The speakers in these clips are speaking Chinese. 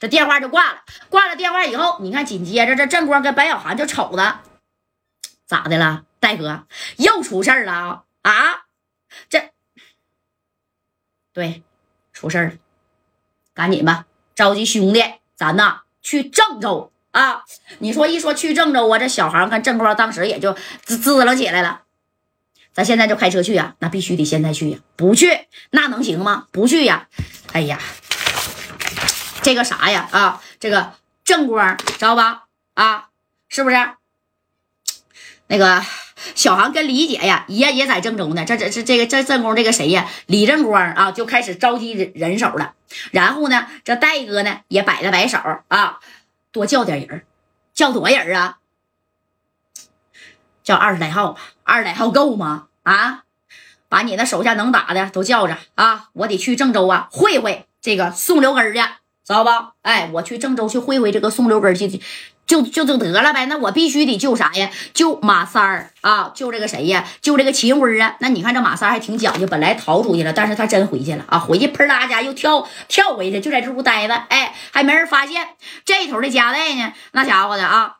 这电话就挂了。挂了电话以后，你看紧接着这正光跟白小涵就瞅着，咋的了，戴哥又出事儿了啊？这对，出事儿了，赶紧吧，召集兄弟，咱呐去郑州啊！你说一说去郑州啊，这小航跟郑光当时也就滋滋楞起来了。咱现在就开车去呀，那必须得现在去呀，不去那能行吗？不去呀，哎呀，这个啥呀啊，这个正光知道吧？啊，是不是？那个小航跟李姐呀，也也在郑州呢。这这这这个这正宫这个谁呀？李正光啊，就开始召集人人手了。然后呢，这戴哥呢也摆了摆手啊，多叫点人，叫多少人啊？叫二十来号吧，二十来号够吗？啊，把你那手下能打的都叫着啊！我得去郑州啊，会会这个宋留根去，知道不？哎，我去郑州去会会这个宋留根去，就就就得了呗。那我必须得救啥呀？救马三儿啊！救这个谁呀？救这个秦辉啊！那你看这马三还挺讲究，本来逃出去了，但是他真回去了啊！回去砰啦家又跳跳回去，就在这屋待着，哎，还没人发现。这头的夹带呢，那家伙的啊，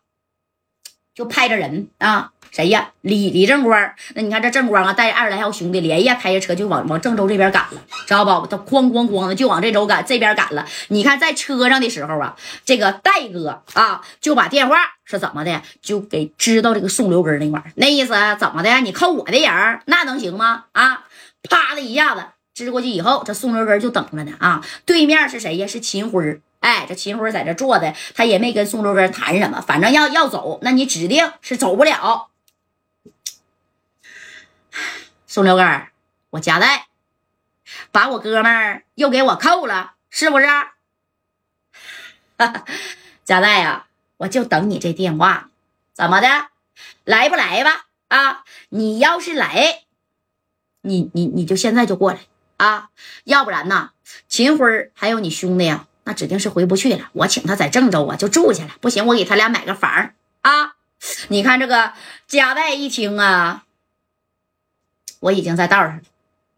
就派着人啊。谁呀？李李正光。那你看这正光啊，带二十来号兄弟，连夜开着车就往往郑州这边赶了，知道不？他哐哐哐的就往这州赶，这边赶了。你看在车上的时候啊，这个戴哥啊就把电话是怎么的，就给知道这个宋留根那块那意思怎么的？你扣我的人，那能行吗？啊，啪的一下子支过去以后，这宋留根就等着呢。啊，对面是谁呀？是秦辉。哎，这秦辉在这坐的，他也没跟宋留根谈什么，反正要要走，那你指定是走不了。宋留根我夹带，把我哥们儿又给我扣了，是不是？夹带呀，我就等你这电话，怎么的？来不来吧？啊，你要是来，你你你就现在就过来啊，要不然呢，秦辉还有你兄弟呀，那指定是回不去了。我请他在郑州啊，就住下了。不行，我给他俩买个房啊。你看这个夹带一听啊。我已经在道上了，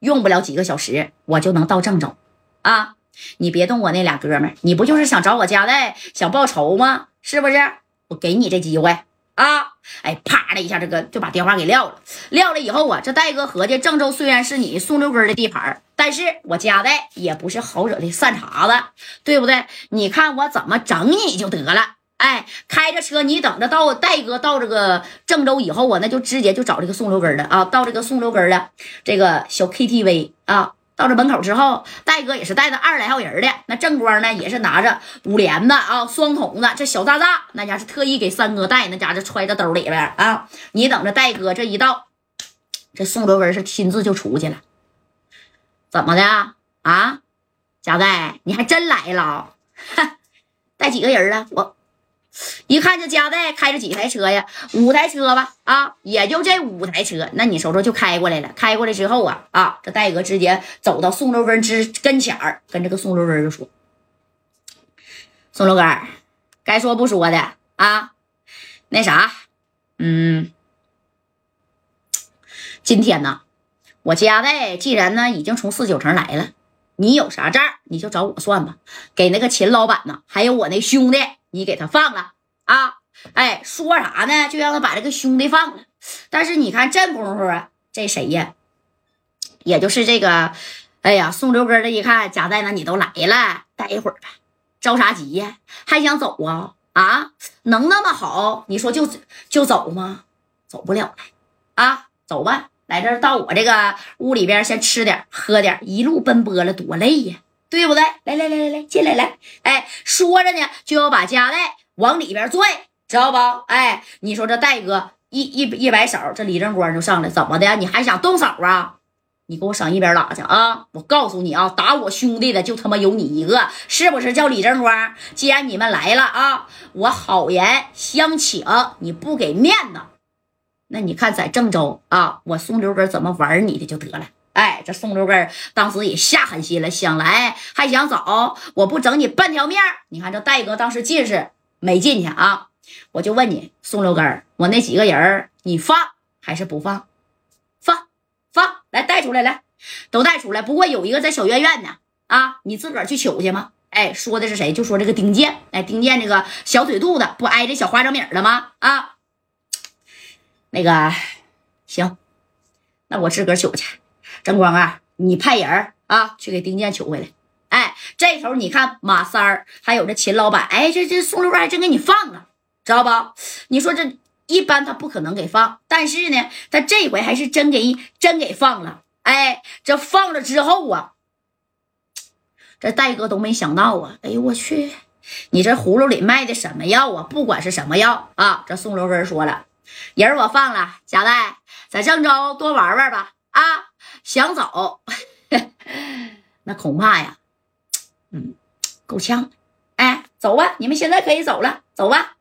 用不了几个小时，我就能到郑州。啊，你别动我那俩哥们儿，你不就是想找我家代想报仇吗？是不是？我给你这机会啊！哎，啪的一下，这个就把电话给撂了。撂了以后啊，这戴哥合计，郑州虽然是你宋六根的地盘，但是我家代也不是好惹的善茬子，对不对？你看我怎么整你就得了。哎，开着车，你等着到戴哥到这个郑州以后啊，那就直接就找这个宋留根了啊。到这个宋留根的这个小 KTV 啊，到这门口之后，戴哥也是带着二十来号人的，那正光呢也是拿着五连的啊，双筒子，这小炸炸，那家是特意给三哥带，那家是揣在兜里边啊。你等着戴哥这一到，这宋留根是亲自就出去了。怎么的啊？啊贾代，你还真来了？带几个人了？我。一看这家代开着几台车呀？五台车吧，啊，也就这五台车。那你瞅瞅，就开过来了。开过来之后啊，啊，这戴哥直接走到宋六根之跟前儿，跟这个宋六根就说：“宋六根，该说不说的啊，那啥，嗯，今天呢，我家代既然呢已经从四九城来了，你有啥账你就找我算吧。给那个秦老板呢，还有我那兄弟。”你给他放了啊！哎，说啥呢？就让他把这个兄弟放了。但是你看这功夫啊，这谁呀？也就是这个，哎呀，宋六根这一看，贾代，那你都来了，待一会儿吧，着啥急呀？还想走啊？啊，能那么好？你说就就走吗？走不了了啊！走吧，来这到我这个屋里边先吃点喝点，一路奔波了多累呀！对不对？来来来来来，进来来！哎，说着呢，就要把夹带往里边拽，知道不？哎，你说这戴哥一一一摆手，这李正光就上来，怎么的？你还想动手啊？你给我上一边拉去啊！我告诉你啊，打我兄弟的就他妈有你一个，是不是？叫李正光。既然你们来了啊，我好言相请，你不给面子，那你看在郑州啊，我宋六根怎么玩你的就得了。哎，这宋六根当时也下狠心了，想来还想走，我不整你半条命！你看这戴哥当时近视没进去啊？我就问你，宋六根我那几个人你放还是不放？放放，来带出来，来都带出来。不过有一个在小院院呢，啊，你自个儿去取去吗？哎，说的是谁？就说这个丁健。哎，丁健这个小腿肚子不挨着小花生米了吗？啊，那个行，那我自个儿取去。正光啊，你派人啊去给丁健取回来。哎，这头你看马三儿还有这秦老板，哎，这这宋六哥还真给你放了，知道不？你说这一般他不可能给放，但是呢，他这回还是真给真给放了。哎，这放了之后啊，这戴哥都没想到啊！哎呦我去，你这葫芦里卖的什么药啊？不管是什么药啊，这宋六根说了，人我放了，贾代在郑州多玩玩吧。啊，想走，那恐怕呀。嗯，够呛，哎，走吧，你们现在可以走了，走吧。